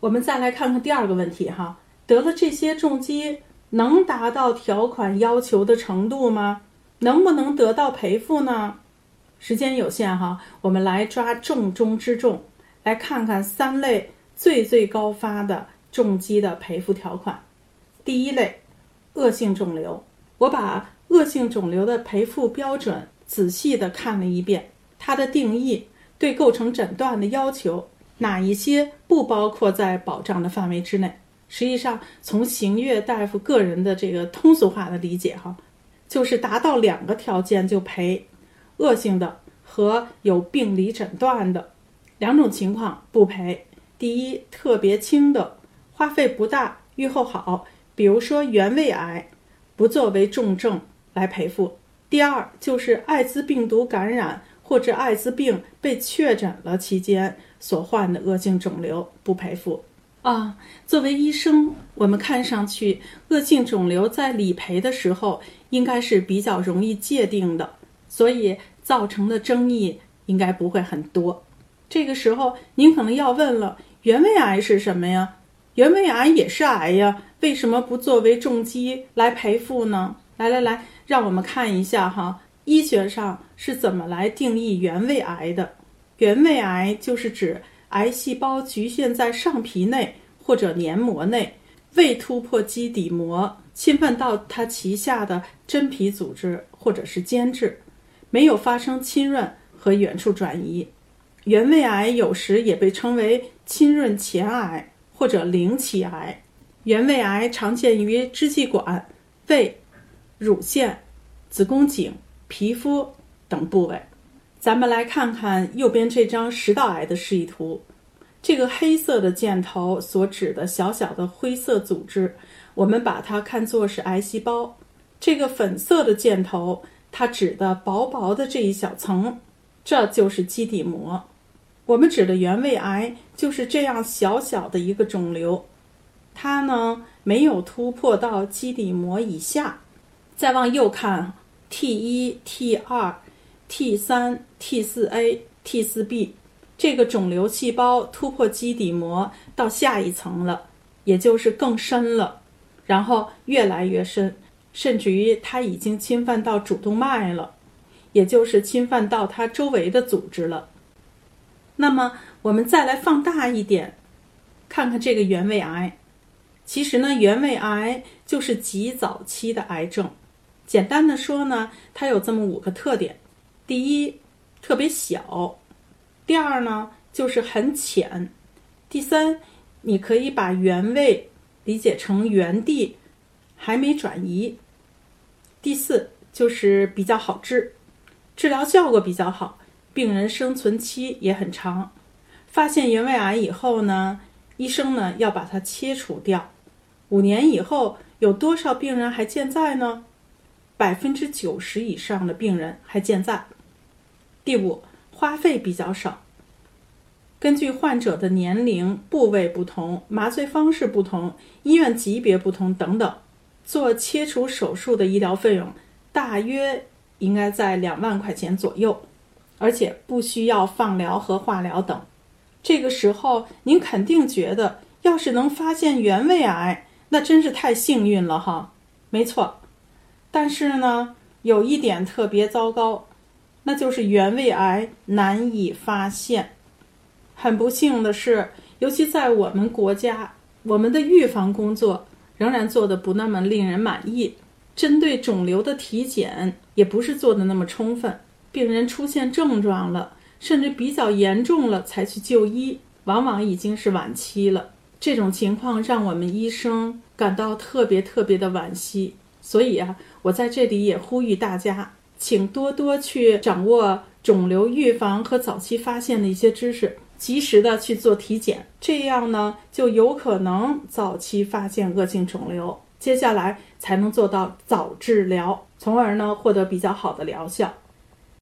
我们再来看看第二个问题哈，得了这些重疾，能达到条款要求的程度吗？能不能得到赔付呢？时间有限哈，我们来抓重中之重，来看看三类最最高发的重疾的赔付条款。第一类，恶性肿瘤，我把恶性肿瘤的赔付标准仔细的看了一遍，它的定义对构成诊断的要求。哪一些不包括在保障的范围之内？实际上，从邢月大夫个人的这个通俗化的理解，哈，就是达到两个条件就赔：恶性的和有病理诊断的两种情况不赔。第一，特别轻的，花费不大，预后好，比如说原位癌，不作为重症来赔付。第二，就是艾滋病毒感染或者艾滋病被确诊了期间。所患的恶性肿瘤不赔付啊！作为医生，我们看上去恶性肿瘤在理赔的时候应该是比较容易界定的，所以造成的争议应该不会很多。这个时候，您可能要问了：原位癌是什么呀？原位癌也是癌呀，为什么不作为重疾来赔付呢？来来来，让我们看一下哈，医学上是怎么来定义原位癌的。原位癌就是指癌细胞局限在上皮内或者黏膜内，未突破基底膜，侵犯到它旗下的真皮组织或者是间质，没有发生侵润和远处转移。原位癌有时也被称为侵润前癌或者零期癌。原位癌常见于支气管、胃、乳腺、子宫颈、皮肤等部位。咱们来看看右边这张食道癌的示意图，这个黑色的箭头所指的小小的灰色组织，我们把它看作是癌细胞；这个粉色的箭头，它指的薄薄的这一小层，这就是基底膜。我们指的原位癌就是这样小小的一个肿瘤，它呢没有突破到基底膜以下。再往右看，T 一、T 二。T 三、T 四 A、T 四 B，这个肿瘤细胞突破基底膜到下一层了，也就是更深了，然后越来越深，甚至于它已经侵犯到主动脉了，也就是侵犯到它周围的组织了。那么我们再来放大一点，看看这个原位癌。其实呢，原位癌就是极早期的癌症。简单的说呢，它有这么五个特点。第一，特别小；第二呢，就是很浅；第三，你可以把原位理解成原地，还没转移；第四，就是比较好治，治疗效果比较好，病人生存期也很长。发现原位癌以后呢，医生呢要把它切除掉。五年以后，有多少病人还健在呢？百分之九十以上的病人还健在。第五，花费比较少。根据患者的年龄、部位不同，麻醉方式不同，医院级别不同等等，做切除手术的医疗费用大约应该在两万块钱左右，而且不需要放疗和化疗等。这个时候，您肯定觉得，要是能发现原位癌，那真是太幸运了哈。没错，但是呢，有一点特别糟糕。那就是原位癌难以发现。很不幸的是，尤其在我们国家，我们的预防工作仍然做的不那么令人满意。针对肿瘤的体检也不是做的那么充分。病人出现症状了，甚至比较严重了才去就医，往往已经是晚期了。这种情况让我们医生感到特别特别的惋惜。所以啊，我在这里也呼吁大家。请多多去掌握肿瘤预防和早期发现的一些知识，及时的去做体检，这样呢就有可能早期发现恶性肿瘤，接下来才能做到早治疗，从而呢获得比较好的疗效。